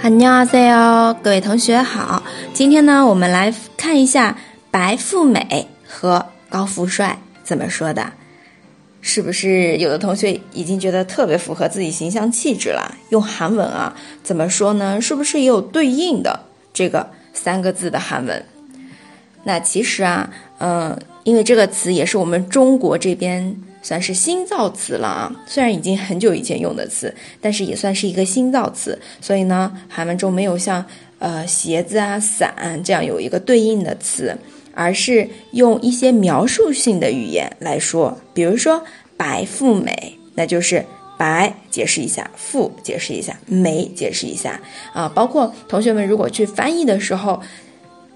哈尼奥塞哦，各位同学好，今天呢，我们来看一下白富美和高富帅怎么说的，是不是有的同学已经觉得特别符合自己形象气质了？用韩文啊，怎么说呢？是不是也有对应的这个三个字的韩文？那其实啊，嗯，因为这个词也是我们中国这边。算是新造词了啊。虽然已经很久以前用的词，但是也算是一个新造词。所以呢，韩文中没有像呃鞋子啊、伞这样有一个对应的词。而是用一些描述性的语言来说，比如说白富美，那就是白解释一下，富解释一下，美解释一下啊。包括同学们如果去翻译的时候，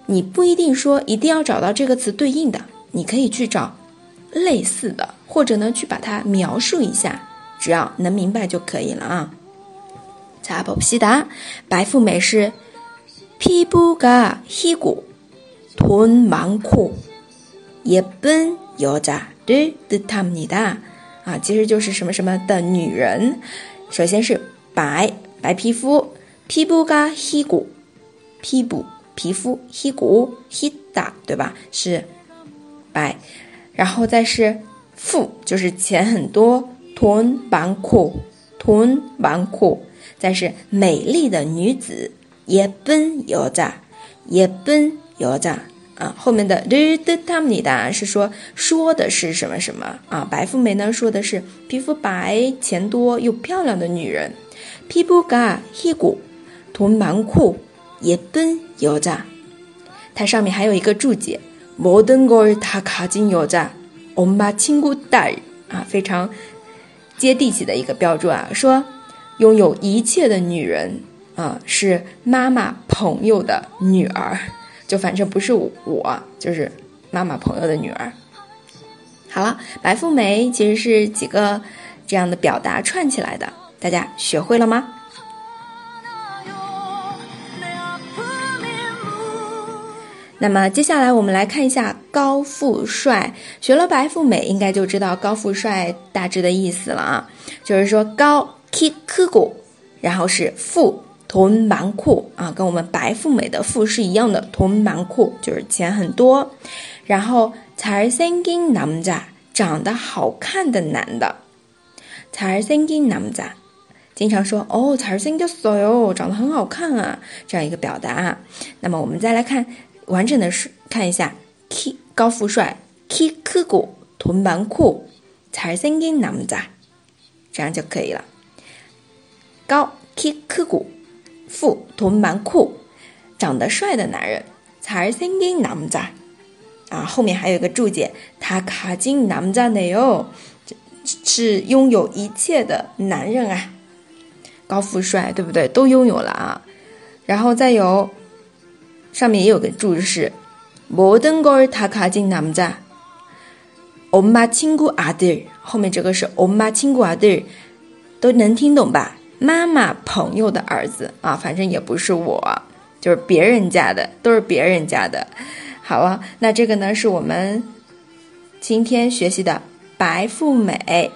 你不一定说一定要找到这个词对应的，你可以去找类似的，或者呢去把它描述一下，只要能明白就可以了啊。查不西达，白富美是皮肤가희 고。 돈많고예쁜여자를뜻합니다啊，其实就是什么什么的女人。首先是白白皮肤，皮肤가희 고， 皮肤皮肤희고희 다， 对吧？是白， 然后再是富，就是钱很多，屯纨绔，屯纨绔。再是美丽的女子，也奔油炸，也奔油炸啊。后面的 do de tamni 当然是说说的是什么什么啊？白富美呢说的是皮肤白、钱多又漂亮的女人，皮布嘎屁股，屯纨绔，也奔油炸。它上面还有一个注解。 모든걸다가진여 자， 엄마친구딸啊，非常接地气的一个标注啊，说拥有一切的女人啊，是妈妈朋友的女儿。就反正不是我，就是妈妈朋友的女儿。好了，白富美其实是几个这样的表达串起来的，大家学会了吗？ 那么接下来我们来看一下高富帅。学了白富美，应该就知道高富帅大致的意思了啊，就是说高 k i k 然后是富。돈많고啊，跟我们白富美的富是一样的。돈많고就是钱很多。然后잘생긴남 자， 长得好看的男的。잘생긴남 자， 经常说哦，잘생겼어 요， 长得很好看啊，这样一个表达。那么我们再来看 完整的是看一下，키高富帅，키크고돈많고잘생긴남 자， 这样就可以了。高키크고富돈많 고， 长得帅的男人，잘생긴남 자， 啊，后面还有一个注解，他卡金남자네 요， 是拥有一切的男人啊，高富帅，对不对？都拥有了啊，然后再有， 上面也有个注释，모든걸다가진남 자， 엄마친구아 들， 后面这个是엄마친구아 들， 都能听懂吧？妈妈朋友的儿子啊，反正也不是我，就是别人家的，都是别人家的。好了，那这个呢是我们今天学习的白富美，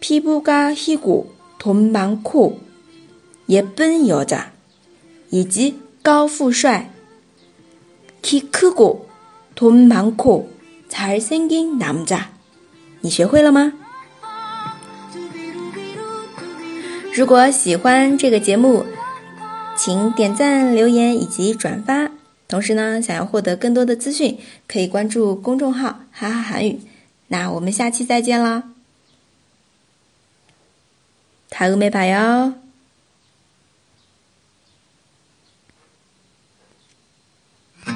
皮肤가희고돈많고예쁜여 자， 以及 高富帅，키크고돈많고잘생긴남 자， 你学会了吗？如果喜欢这个节目，请点赞、留言以及转发。同时呢，想要获得更多的资讯，可以关注公众号“哈哈韩语”。那我们下期再见啦，다음에봐요